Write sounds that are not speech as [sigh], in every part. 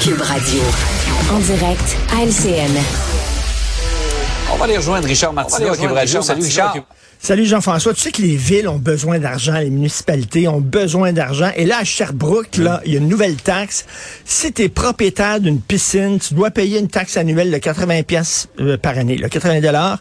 Cube Radio. En direct à LCN. On va aller rejoindre Richard Martineau, Cube Radio. Salut Richard. Salut Jean-François. Tu sais que les villes ont besoin d'argent, les municipalités ont besoin d'argent. Et là, à Sherbrooke, là, il y a une nouvelle taxe. Si tu es propriétaire d'une piscine, tu dois payer une taxe annuelle de 80 pièces euh, par année, là, 80 dollars.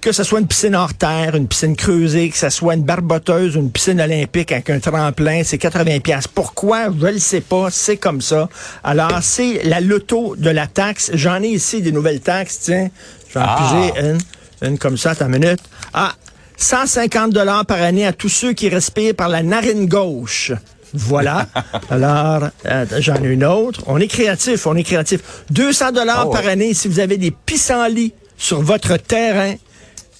Que ce soit une piscine hors terre, une piscine creusée, que ce soit une barboteuse, une piscine olympique avec un tremplin, c'est 80 pièces. Pourquoi? Je ne le sais pas. C'est comme ça. Alors, c'est la loto de la taxe. J'en ai ici des nouvelles taxes. Tiens, je vais en Ah. piger une. Une comme ça, une minute. Ah, 150 dollars par année à tous ceux qui respirent par la narine gauche. Voilà. [laughs] Alors, euh, j'en ai une autre. On est créatif, on est créatif. 200 dollars Oh, par ouais. année si vous avez des pissenlits sur votre terrain.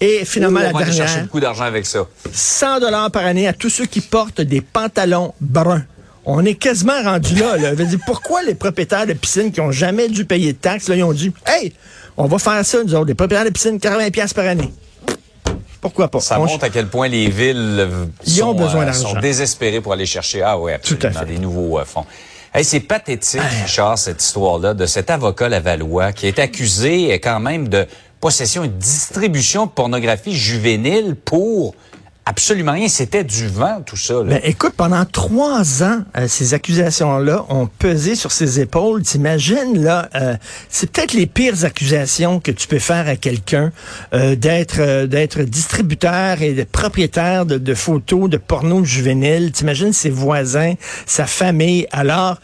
Et finalement, Ouh, la on va aller chercher dernière, beaucoup d'argent avec ça. 100 dollars par année à tous ceux qui portent des pantalons bruns. On est quasiment rendu là. là. Je veux dire, pourquoi les propriétaires de piscines qui ont jamais dû payer de taxes, là, ils ont dit, hey, on va faire ça, nous autres, les propriétaires de piscines, 80 pièces par année. Pourquoi pas? Ça On- montre à quel point les villes euh, Ils sont, ont besoin euh, sont désespérées pour aller chercher. Ah oui, absolument, des nouveaux euh, fonds. Hey, c'est pathétique, Richard, cette histoire-là de cet avocat Lavallois qui est accusé quand même de possession et de distribution de pornographie juvénile pour absolument rien. C'était du vent, tout ça. là. Ben, écoute, pendant trois ans, euh, ces accusations-là ont pesé sur ses épaules. T'imagines, là, euh, c'est peut-être les pires accusations que tu peux faire à quelqu'un euh, d'être d'être distributeur et de propriétaire de, photos de porno juvénile. T'imagines ses voisins, sa famille. Alors,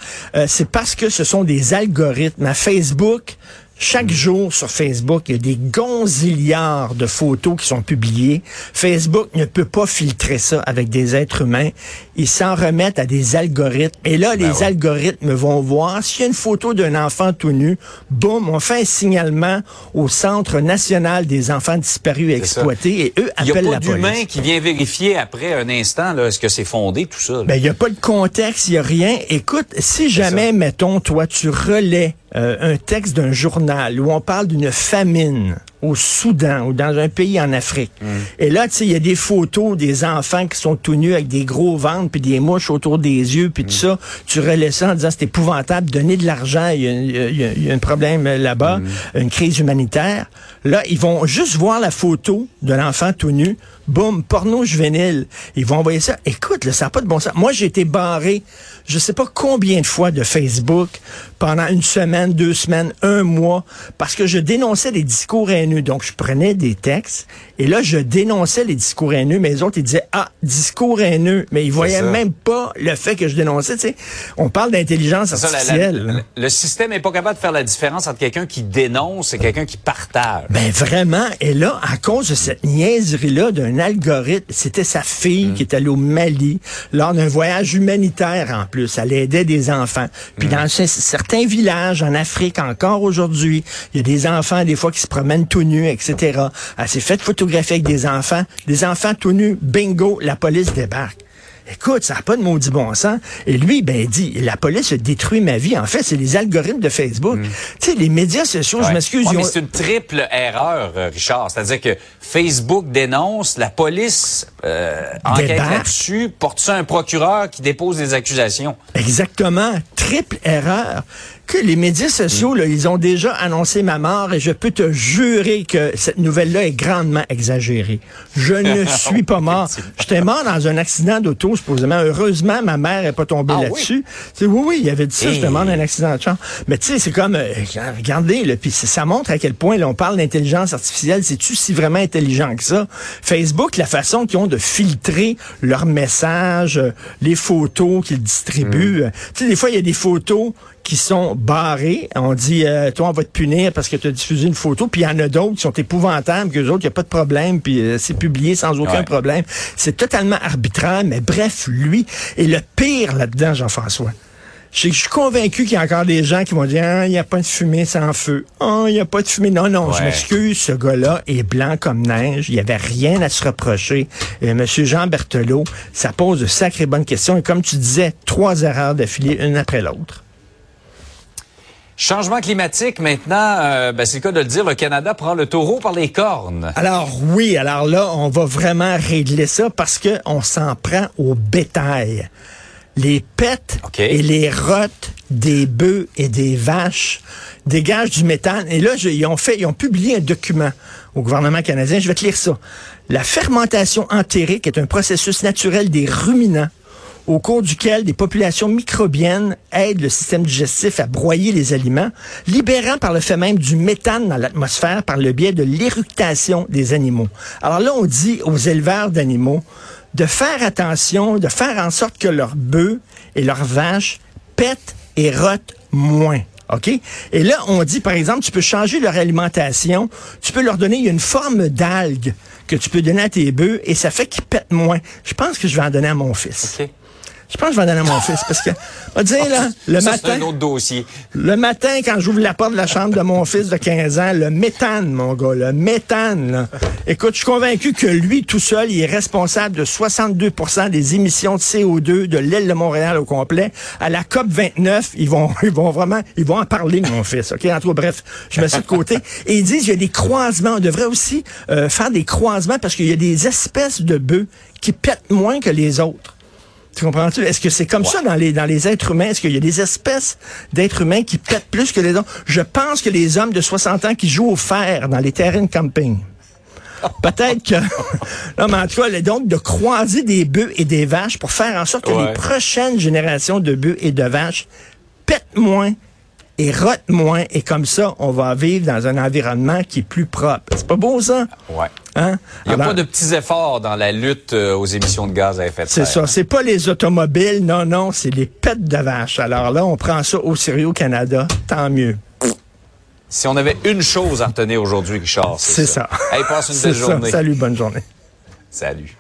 c'est parce que ce sont des algorithmes. À Facebook, chaque jour sur Facebook, il y a des gonzillards de photos qui sont publiées. Facebook ne peut pas filtrer ça avec des êtres humains. Ils s'en remettent à des algorithmes. Et là, les ouais. algorithmes vont voir s'il y a une photo d'un enfant tout nu. Boum, on fait un signalement au Centre national des enfants disparus et exploités et eux Il n'y a appellent pas la d'humain police. qui vient vérifier après un instant, là, est-ce que c'est fondé, tout ça. là? Ben, il n'y a pas de contexte, il n'y a rien. Écoute, si jamais, mettons, toi, tu relais euh, un texte d'un journal où on parle d'une famine au Soudan ou dans un pays en Afrique, et là, tu sais, il y a des photos des enfants qui sont tout nus avec des gros ventres puis des mouches autour des yeux puis tout ça, tu relais ça en disant c'est épouvantable, donner de l'argent, il y, a- un problème euh, là-bas, une crise humanitaire. Là, ils vont juste voir la photo de l'enfant tout nu, boum, porno juvénile. Ils vont envoyer ça. Écoute, là, ça n'a pas de bon sens. Moi, j'ai été barré, je sais pas combien de fois de Facebook pendant une semaine, deux semaines, un mois, parce que je dénonçais les discours haineux. Donc, je prenais des textes et là, je dénonçais les discours haineux, mais les autres, ils disaient, ah, discours haineux. Mais ils voyaient ça. même pas le fait que je dénonçais. Tu sais, on parle d'intelligence C'est ça, la- la- artificielle. le, système n'est pas capable de faire la différence entre quelqu'un qui dénonce et quelqu'un qui partage. Ben vraiment. Et là, à cause de cette niaiserie-là d'un algorithme, c'était sa fille qui est allée au Mali lors d'un voyage humanitaire en plus. Elle aidait des enfants. Puis dans ce- certains villages en Afrique encore aujourd'hui, il y a des enfants des fois qui se promènent tout nus, etc. Elle s'est fait photographier avec des enfants. Des enfants tout nus, bingo, la police débarque. Écoute, ça n'a pas de maudit bon sens. Et lui, ben, il dit, la police a détruit ma vie. En fait, c'est les algorithmes de Facebook. Tu sais, les médias sociaux, je m'excuse, Ouais, ont- c'est une triple erreur, euh, Richard. C'est-à-dire que Facebook dénonce, la police euh, enquête là-dessus, porte ça à un procureur qui dépose des accusations. Exactement. Triple erreur. Que les médias sociaux, là, ils ont déjà annoncé ma mort et je peux te jurer que cette nouvelle-là est grandement exagérée. Je ne [laughs] suis pas mort. J'étais mort dans un accident d'auto, supposément. Heureusement, ma mère n'est pas tombée Ah là-dessus. Sais, Oui, oui, il avait dit ça, j'étais mort dans un accident de char. Mais tu sais, c'est comme, euh, regardez, là, puis ça montre à quel point, là, on parle d'intelligence artificielle. C'est-tu si vraiment intelligent que ça? Facebook, la façon qu'ils ont de filtrer leurs messages, euh, les photos qu'ils distribuent. euh, Tu sais, des fois, il y a des photos qui sont barrées. On dit, euh, toi, on va te punir parce que tu as diffusé une photo. Puis il y en a d'autres qui sont épouvantables, que autres, il n'y a pas de problème, puis euh, c'est publié sans aucun Ouais. problème. C'est totalement arbitraire, mais bref, lui. Et le pire là-dedans, Jean-François, je je suis convaincu qu'il y a encore des gens qui vont dire Ah, il n'y a pas de fumée sans feu. Ah, il n'y a pas de fumée. Non, non, je m'excuse, ce gars-là est blanc comme neige. Il n'y avait rien à se reprocher. Et Monsieur Jean Berthelot, ça pose de sacrées bonnes questions. Et comme tu disais, trois erreurs d'affilée, une après l'autre. Changement climatique, maintenant, euh, ben, c'est le cas de le dire, le Canada prend le taureau par les cornes. Alors oui, alors là, on va vraiment régler ça parce que on s'en prend au bétail. les pets et les rottes des bœufs et des vaches dégagent du méthane. Et là, je- ils ont fait, ils ont publié un document au gouvernement canadien. Je vais te lire ça. La fermentation entérique est un processus naturel des ruminants au cours duquel des populations microbiennes aident le système digestif à broyer les aliments, libérant par le fait même du méthane dans l'atmosphère par le biais de l'éructation des animaux. Alors là, on dit aux éleveurs d'animaux de faire attention, de faire en sorte que leurs bœufs et leurs vaches pètent et rotent moins. OK? Et là, on dit, par exemple, tu peux changer leur alimentation, tu peux leur donner une forme d'algue que tu peux donner à tes bœufs et ça fait qu'ils pètent moins. Je pense que je vais en donner à mon fils. Je pense que je vais en donner à mon fils parce que, on va dire, là, [laughs] le Ça, c'est matin, un autre dossier. le matin, quand j'ouvre la porte de la chambre de mon fils de 15 ans, le méthane, mon gars, le méthane, là. Écoute, je suis convaincu que lui, tout seul, il est responsable de 62% des émissions de CO2 de l'île de Montréal au complet. À la COP 29, ils vont, [laughs] ils vont vraiment, ils vont en parler, mon fils, OK? En tout cas, bref, je mets ça de côté. Et ils disent, il y a des croisements. On devrait aussi euh, faire des croisements parce qu'il y a des espèces de bœufs qui pètent moins que les autres. Tu comprends-tu? Est-ce que c'est comme ça dans les, dans les êtres humains? Est-ce qu'il y a des espèces d'êtres humains qui pètent plus que les autres? Je pense que les hommes de 60 ans qui jouent au fer dans les terrains de camping. Peut-être que... [laughs] non, mais en tout cas, donc, de croiser des bœufs et des vaches pour faire en sorte que les prochaines générations de bœufs et de vaches pètent moins et rotent moins. Et comme ça, on va vivre dans un environnement qui est plus propre. C'est pas beau, ça? Ouais. Hein? Il n'y a Alors- pas de petits efforts dans la lutte euh, aux émissions de gaz à effet de C'est serre. ça. C'est pas les automobiles, non, non, c'est les pets de vache. Alors là, on prend ça au sérieux au Canada. Tant mieux. Si on avait une chose à retenir aujourd'hui, Richard, C'est c'est ça. Hey, passe une [laughs] C'est belle ça. journée. Salut, bonne journée. Salut.